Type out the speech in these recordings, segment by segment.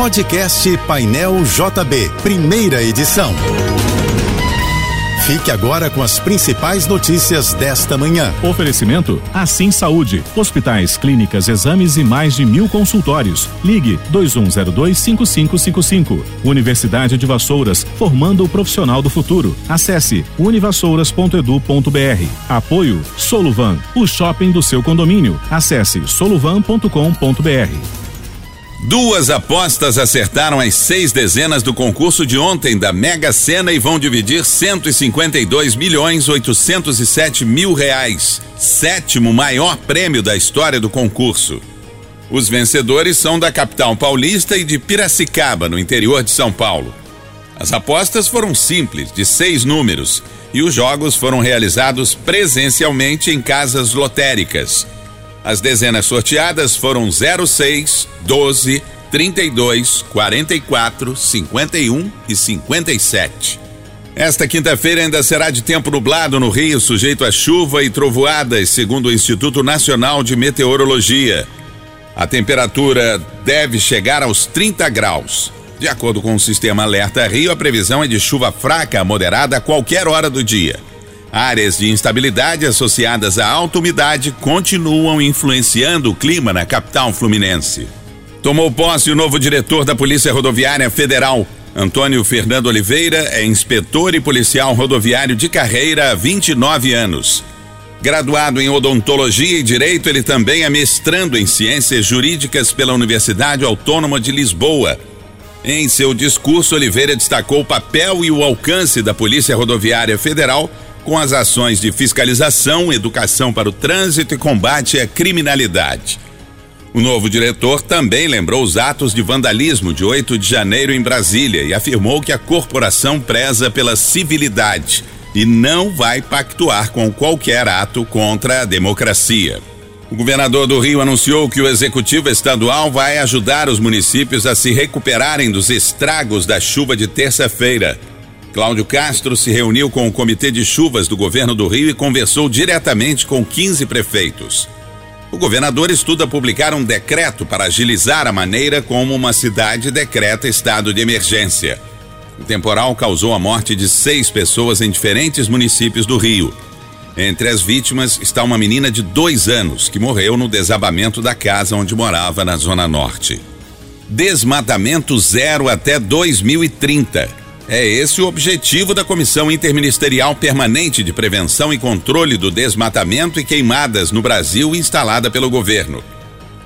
Podcast Painel JB, primeira edição. Fique agora com as principais notícias desta manhã. Oferecimento Assim Saúde. Hospitais, clínicas, exames e mais de mil consultórios. Ligue 2102-5555. Universidade de Vassouras, formando o profissional do futuro. Acesse univassouras.edu.br. Apoio Soluvan, o shopping do seu condomínio. Acesse soluvan.com.br. Duas apostas acertaram as seis dezenas do concurso de ontem da Mega Sena e vão dividir 152 milhões 807 mil reais, sétimo maior prêmio da história do concurso. Os vencedores são da capital paulista e de Piracicaba, no interior de São Paulo. As apostas foram simples, de seis números, e os jogos foram realizados presencialmente em casas lotéricas. As dezenas sorteadas foram 06, 12, 32, 44, 51 e 57. Esta quinta-feira ainda será de tempo nublado no Rio, sujeito a chuva e trovoadas, segundo o Instituto Nacional de Meteorologia. A temperatura deve chegar aos 30 graus. De acordo com o sistema Alerta Rio, a previsão é de chuva fraca a moderada a qualquer hora do dia. Áreas de instabilidade associadas à alta umidade continuam influenciando o clima na capital fluminense. Tomou posse o novo diretor da Polícia Rodoviária Federal. Antônio Fernando Oliveira é inspetor e policial rodoviário de carreira há 29 anos. Graduado em odontologia e direito, ele também é mestrando em ciências jurídicas pela Universidade Autônoma de Lisboa. Em seu discurso, Oliveira destacou o papel e o alcance da Polícia Rodoviária Federal com as ações de fiscalização, educação para o trânsito e combate à criminalidade. O novo diretor também lembrou os atos de vandalismo de 8 de janeiro em Brasília e afirmou que a corporação preza pela civilidade e não vai pactuar com qualquer ato contra a democracia. O governador do Rio anunciou que o executivo estadual vai ajudar os municípios a se recuperarem dos estragos da chuva de terça-feira. Cláudio Castro se reuniu com o Comitê de Chuvas do governo do Rio e conversou diretamente com 15 prefeitos. O governador estuda publicar um decreto para agilizar a maneira como uma cidade decreta estado de emergência. O temporal causou a morte de seis pessoas em diferentes municípios do Rio. Entre as vítimas está uma menina de dois anos que morreu no desabamento da casa onde morava na Zona Norte. Desmatamento zero até 2030. É esse o objetivo da Comissão Interministerial Permanente de Prevenção e Controle do Desmatamento e Queimadas no Brasil, instalada pelo governo.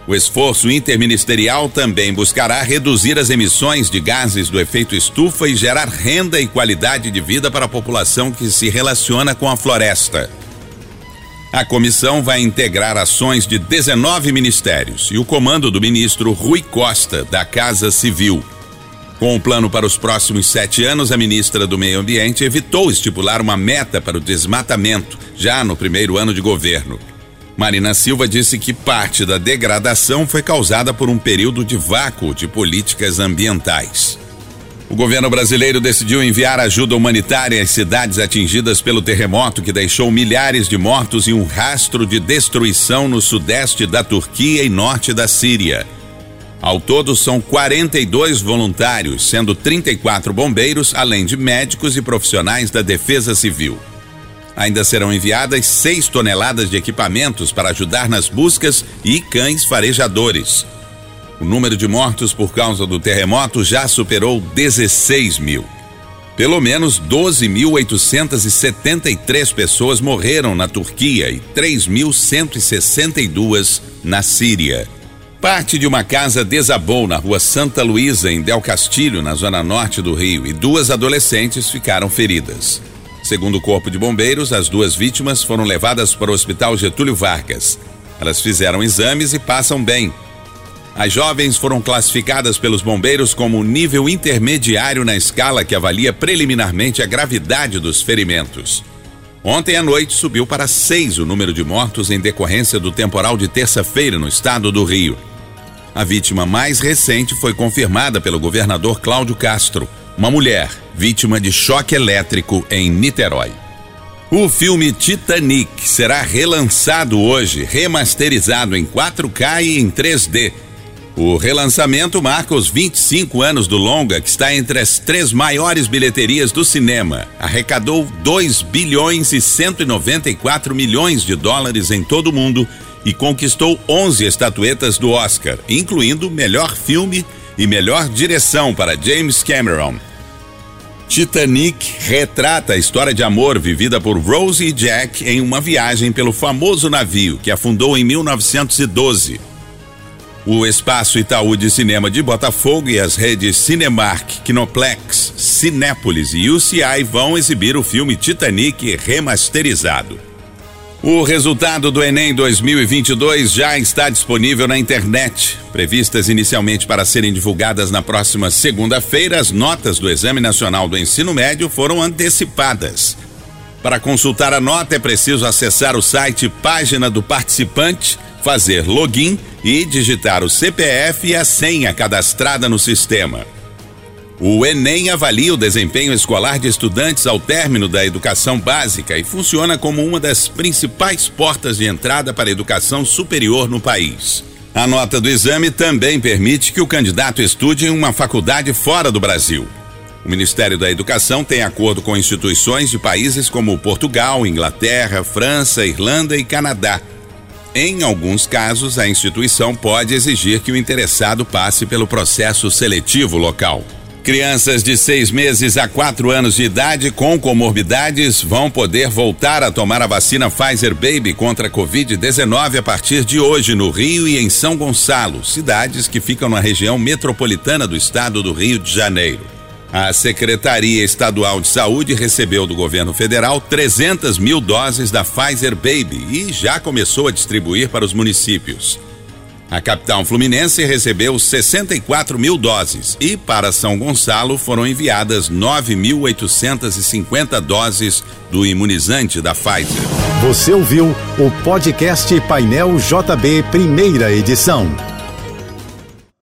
O esforço interministerial também buscará reduzir as emissões de gases do efeito estufa e gerar renda e qualidade de vida para a população que se relaciona com a floresta. A comissão vai integrar ações de 19 ministérios e o comando do ministro Rui Costa, da Casa Civil. Com o plano para os próximos sete anos, a ministra do Meio Ambiente evitou estipular uma meta para o desmatamento, já no primeiro ano de governo. Marina Silva disse que parte da degradação foi causada por um período de vácuo de políticas ambientais. O governo brasileiro decidiu enviar ajuda humanitária às cidades atingidas pelo terremoto que deixou milhares de mortos e um rastro de destruição no sudeste da Turquia e norte da Síria. Ao todo, são 42 voluntários, sendo 34 bombeiros, além de médicos e profissionais da Defesa Civil. Ainda serão enviadas 6 toneladas de equipamentos para ajudar nas buscas e cães farejadores. O número de mortos por causa do terremoto já superou 16 mil. Pelo menos 12.873 pessoas morreram na Turquia e 3.162 na Síria. Parte de uma casa desabou na rua Santa Luísa, em Del Castilho, na zona norte do Rio, e duas adolescentes ficaram feridas. Segundo o Corpo de Bombeiros, as duas vítimas foram levadas para o Hospital Getúlio Vargas. Elas fizeram exames e passam bem. As jovens foram classificadas pelos bombeiros como nível intermediário na escala que avalia preliminarmente a gravidade dos ferimentos. Ontem à noite subiu para seis o número de mortos em decorrência do temporal de terça-feira no estado do Rio. A vítima mais recente foi confirmada pelo governador Cláudio Castro, uma mulher vítima de choque elétrico em Niterói. O filme Titanic será relançado hoje, remasterizado em 4K e em 3D. O relançamento marca os 25 anos do longa, que está entre as três maiores bilheterias do cinema. Arrecadou 2 bilhões e 194 milhões de dólares em todo o mundo e conquistou 11 estatuetas do Oscar, incluindo melhor filme e melhor direção para James Cameron. Titanic retrata a história de amor vivida por Rose e Jack em uma viagem pelo famoso navio que afundou em 1912. O Espaço Itaú de Cinema de Botafogo e as redes Cinemark, Kinoplex, Cinépolis e UCI vão exibir o filme Titanic remasterizado. O resultado do Enem 2022 já está disponível na internet. Previstas inicialmente para serem divulgadas na próxima segunda-feira, as notas do Exame Nacional do Ensino Médio foram antecipadas. Para consultar a nota é preciso acessar o site Página do Participante fazer login e digitar o CPF e a senha cadastrada no sistema. O Enem avalia o desempenho escolar de estudantes ao término da educação básica e funciona como uma das principais portas de entrada para a educação superior no país. A nota do exame também permite que o candidato estude em uma faculdade fora do Brasil. O Ministério da Educação tem acordo com instituições de países como Portugal, Inglaterra, França, Irlanda e Canadá em alguns casos, a instituição pode exigir que o interessado passe pelo processo seletivo local. Crianças de seis meses a quatro anos de idade com comorbidades vão poder voltar a tomar a vacina Pfizer Baby contra a Covid-19 a partir de hoje no Rio e em São Gonçalo, cidades que ficam na região metropolitana do estado do Rio de Janeiro. A Secretaria Estadual de Saúde recebeu do governo federal 300 mil doses da Pfizer Baby e já começou a distribuir para os municípios. A capital fluminense recebeu 64 mil doses e para São Gonçalo foram enviadas 9.850 doses do imunizante da Pfizer. Você ouviu o podcast Painel JB, primeira edição.